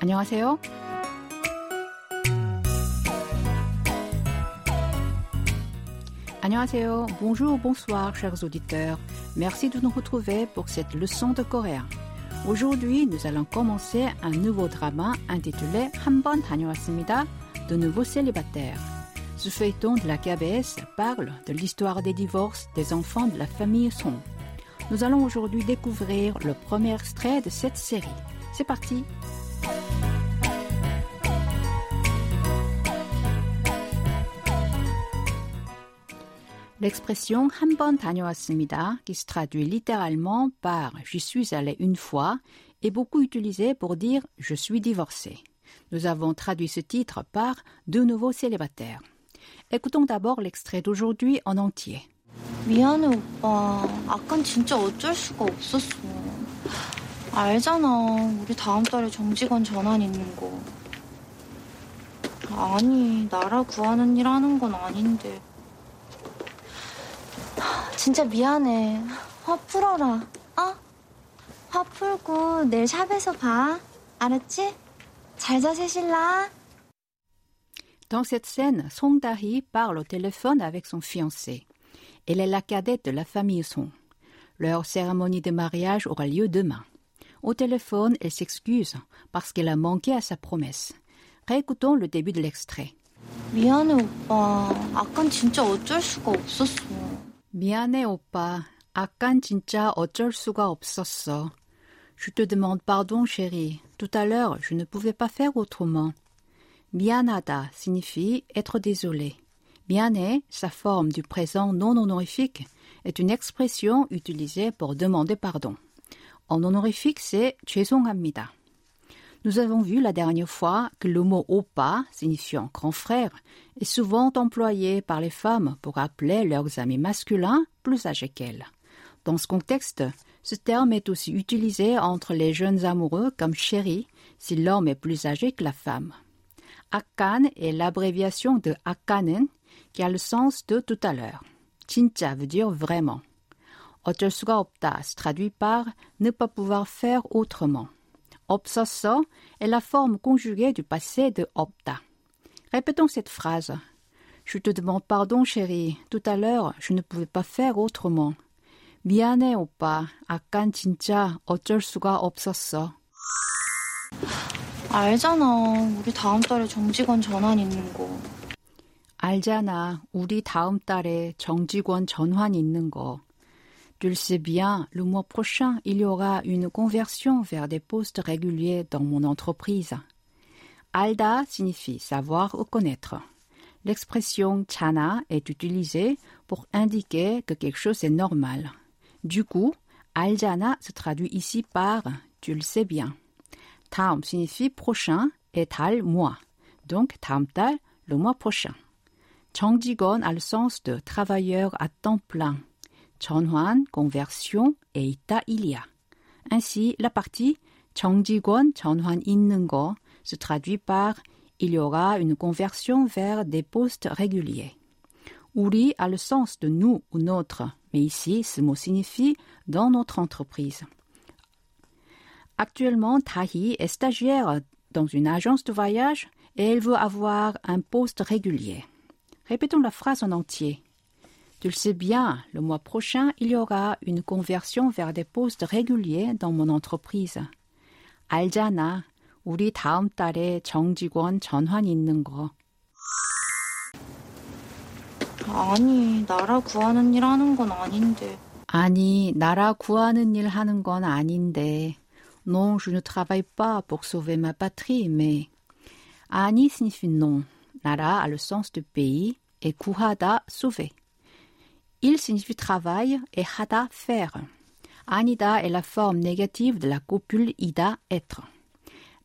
안녕하세요. 안녕하세요. Bonjour, bonsoir, chers auditeurs. Merci de nous retrouver pour cette leçon de coréen. Aujourd'hui, nous allons commencer un nouveau drama intitulé 한번 다녀왔습니다. De nouveaux célibataires. Ce feuilleton de la KBS parle de l'histoire des divorces des enfants de la famille Song. Nous allons aujourd'hui découvrir le premier extrait de cette série. C'est parti! L'expression 한 번 다녀왔습니다, qui se traduit littéralement par je suis allé une fois, est beaucoup utilisée pour dire je suis divorcé. Nous avons traduit ce titre par de nouveaux célibataires. Écoutons d'abord l'extrait d'aujourd'hui en entier. 미안해 오빠. 아깐 진짜 어쩔 수가 없었어. 알잖아. 우리 다음 달에 정직원 전환 있는 거. 아니, 나라 구하는 일 하는 건 아닌데. 진짜 미안해. 화 풀어라. 어? 화 풀고 내일 샵에서 봐. 알았지? 잘 자세 신라. Dans cette scène, Song Da-hee parle au téléphone avec son fiancé. Elle est la cadette de la famille Song. Leur cérémonie de mariage aura lieu demain. Au téléphone, elle s'excuse parce qu'elle a manqué à sa promesse. Réécoutons le début de l'extrait. 미안해 오빠. 아깐 진짜 어쩔 수가 없었어. 미안해 오빠. 아깐 진짜 어쩔 수가 없었어. Je te demande pardon, chérie. Tout à l'heure, je ne pouvais pas faire autrement. 미안하다 signifie être désolé. 미안해, sa forme du présent non honorifique, est une expression utilisée pour demander pardon. En honorifique, c'est 죄송합니다. nous avons vu la dernière fois que le mot opa, signifiant grand frère, est souvent employé par les femmes pour appeler leurs amis masculins plus âgés qu'elles. Dans ce contexte, ce terme est aussi utilisé entre les jeunes amoureux comme chéri si l'homme est plus âgé que la femme. Akan est l'abréviation de Akanen qui a le sens de tout à l'heure. Chincha veut dire vraiment. Otelsuga opta se traduit par ne pas pouvoir faire autrement. 없었어 est la forme conjuguée du passé de 없다. Répétons cette phrase. Je te demande pardon, chérie. Tout à l'heure, je ne pouvais pas faire autrement. 미안해, 오빠. 아깐 진짜 어쩔 수가 없었어. 알잖아. 우리 다음 달에 정직원 전환 있는 거. 알잖아. 우리 다음 달에 정직원 전환 있는 거. Tu le sais bien, le mois prochain, il y aura une conversion vers des postes réguliers dans mon entreprise. Alda signifie savoir ou connaître. L'expression chana est utilisée pour indiquer que quelque chose est normal. Du coup, aljana se traduit ici par tu le sais bien. Tam signifie prochain et tal mois. Donc tam tal le mois prochain. Changjigon a le sens de travailleur à temps plein. 전환, conversion et ita il y a. Ainsi, la partie 정직원 전환 있는 거 se traduit par il y aura une conversion vers des postes réguliers. 우리 a le sens de nous ou notre, mais ici ce mot signifie dans notre entreprise. Actuellement, Tahi est stagiaire dans une agence de voyage et elle veut avoir un poste régulier. Répétons la phrase en entier. Tu le sais bien, le mois prochain, il y aura une conversion vers des postes réguliers dans mon entreprise. 알잖아. 우리 다음 달에 정직원 전환 있는 거. 아니, 나라 구하는 일 하는 건 아닌데. 아니, 나라 구하는 일 하는 건 아닌데. Non, je ne travaille pas pour sauver ma patrie, mais. 아니 signifie non. 나라 a le sens de pays et 구하다 sauver. Il signifie travail et 하다 faire. 아니다 est la forme négative de la copule ida être.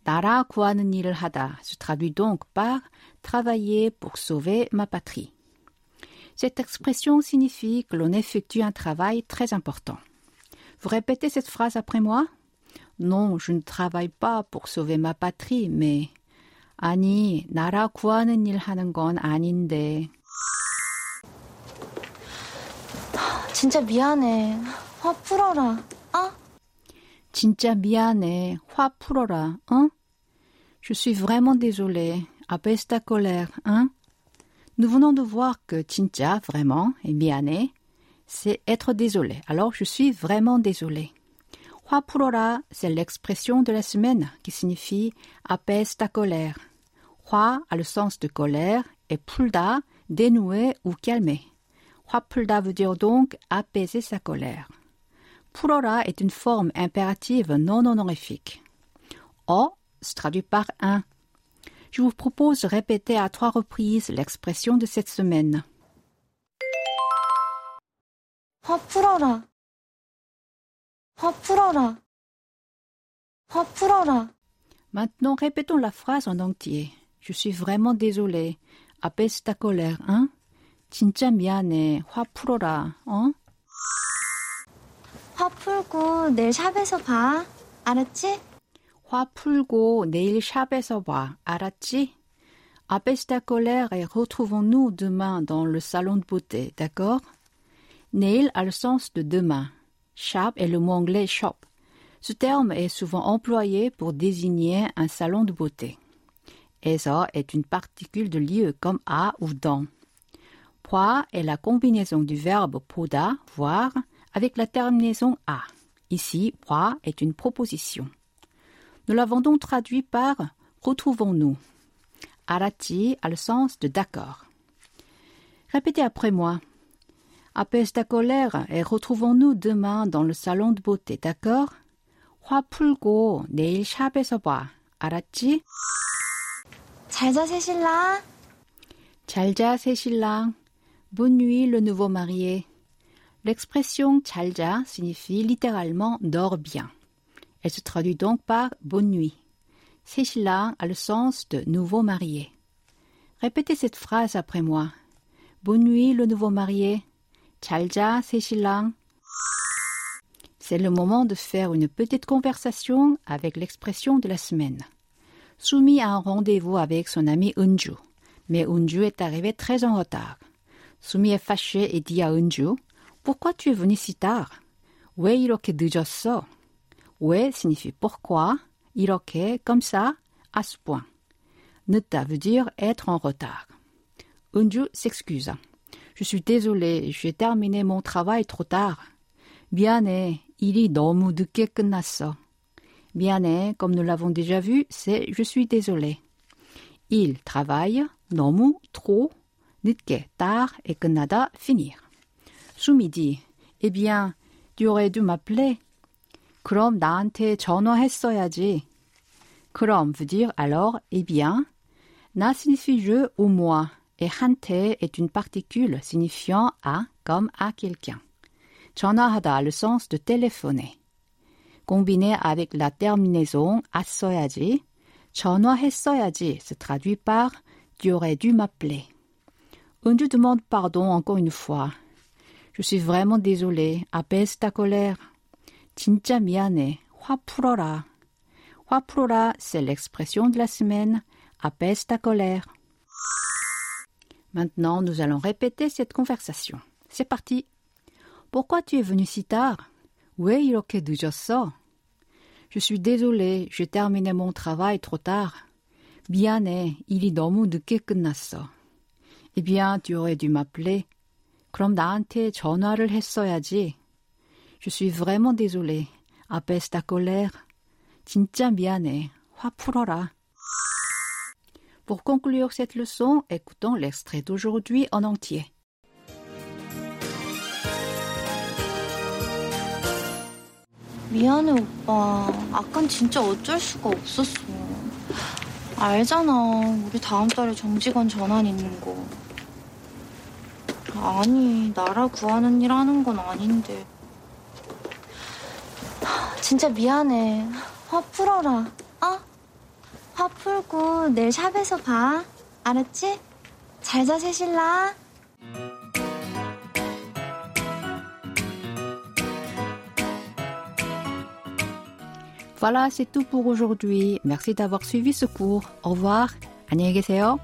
나라 구하는 일을 하다 se traduit donc par travailler pour sauver ma patrie. Cette expression signifie que l'on effectue un travail très important. Vous répétez cette phrase après moi Non, je ne travaille pas pour sauver ma patrie, mais 아니, 나라 구하는 일 하는 건 아닌데. 진짜 미안해. 화 풀어라. 어? 진짜 미안해. 화 풀어라. 어? Je suis vraiment désolée. Abaisse ta colère, hein? Nous venons de voir que 진짜, vraiment, et miane, c'est être désolé. Alors, je suis vraiment désolée. 화 풀어라, c'est l'expression de la semaine qui signifie apaise ta colère. 화 a le sens de colère et 풀다, dénouer ou calmer. Hoa-Pulda veut dire donc apaiser sa colère. Purora est une forme impérative non honorifique. O se traduit par un. Je vous propose de répéter à trois reprises l'expression de cette semaine. Hopurora. Hopurora. Hopurora. Maintenant, répétons la phrase en entier. Je suis vraiment désolé. Apaise ta colère, hein? 진짜 미안해. 화 풀어라, 어? 화 풀고 내일 샵에서 봐. 알았지? 화 풀고 내일 샵에서 봐. 알았지? Apaise ta colère et retrouvons-nous demain dans le salon de beauté, d'accord? Neil a le sens de demain. Shop est le mot anglais shop. Ce terme est souvent employé pour désigner un salon de beauté. Esa est une particule de lieu comme à ou dans. Poi est la combinaison du verbe poda, voir, avec la terminaison a. Ici, poi est une proposition. Nous l'avons donc traduit par retrouvons-nous. Arati a le sens de d'accord. Répétez après moi. Apaise ta colère et retrouvons-nous demain dans le salon de beauté, d'accord? 화 풀고 내일 샵에서 봐. 알았지? 잘자 새신랑. 잘자 새 신랑. Bonne nuit le nouveau marié. L'expression 잘자 signifie littéralement dors bien. Elle se traduit donc par bonne nuit. 새 신랑 a le sens de nouveau marié. Répétez cette phrase après moi. Bonne nuit le nouveau marié. 잘자 새 신랑. C'est le moment de faire une petite conversation avec l'expression de la semaine. Soumi a un rendez-vous avec son ami Unju, mais Unju est arrivé très en retard. Soumi est fâché et dit à Unju Pourquoi tu es venu si tard 왜 이렇게 늦었어? 왜 signifie pourquoi, 이렇게 comme ça, à ce point. 늦다 veut dire être en retard. Unju s'excuse. Je suis désolé, j'ai terminé mon travail trop tard. 미안해, 일이 너무 늦게 끝났어. 미안해, comme nous l'avons déjà vu, c'est je suis désolé. Il travaille, 너무, trop, 늦게, tard et 끝나다, finir. Soumi dit, eh bien, tu aurais dû m'appeler. 그럼 나한테 전화했어야지. 그럼 veut dire alors, eh bien. Na signifie je ou moi, et 한테 est une particule signifiant à comme à quelqu'un. 전화하다 a le sens de téléphoner. Combiné avec la terminaison 했어야지, 전화했어야지 se traduit par tu aurais dû m'appeler. Unju demande pardon encore une fois. Je suis vraiment désolé. apaise ta colère. 진짜 미안해. 화 풀어라. 화 풀어라, c'est l'expression de la semaine. apaise ta colère. Maintenant, nous allons répéter cette conversation. C'est parti. Pourquoi tu es venu si tard? 왜 이렇게 늦었어? Je suis désolé, j'ai terminé mon travail trop tard. 미안해, 일이 너무 늦게 끝났어. Eh bien, tu aurais dû m'appeler. 그럼 나한테 전화를 했어야지. Je suis vraiment désolé. apaise ta colère. 진짜 미안해. 화 풀어라. Pour conclure cette leçon, écoutons l'extrait d'aujourd'hui en entier. 미안해, 오빠. 아깐 진짜 어쩔 수가 없었어. 알잖아. 우리 다음 달에 정직원 전환 있는 거. 아니, 나라 구하는 일 하는 건 아닌데. 진짜 미안해. 화 풀어라. 어? 화 풀고 내일 샵에서 봐. 알았지? 잘자. Voilà, c'est tout pour aujourd'hui. Merci d'avoir suivi ce cours. Au revoir. 안녕히 계세요.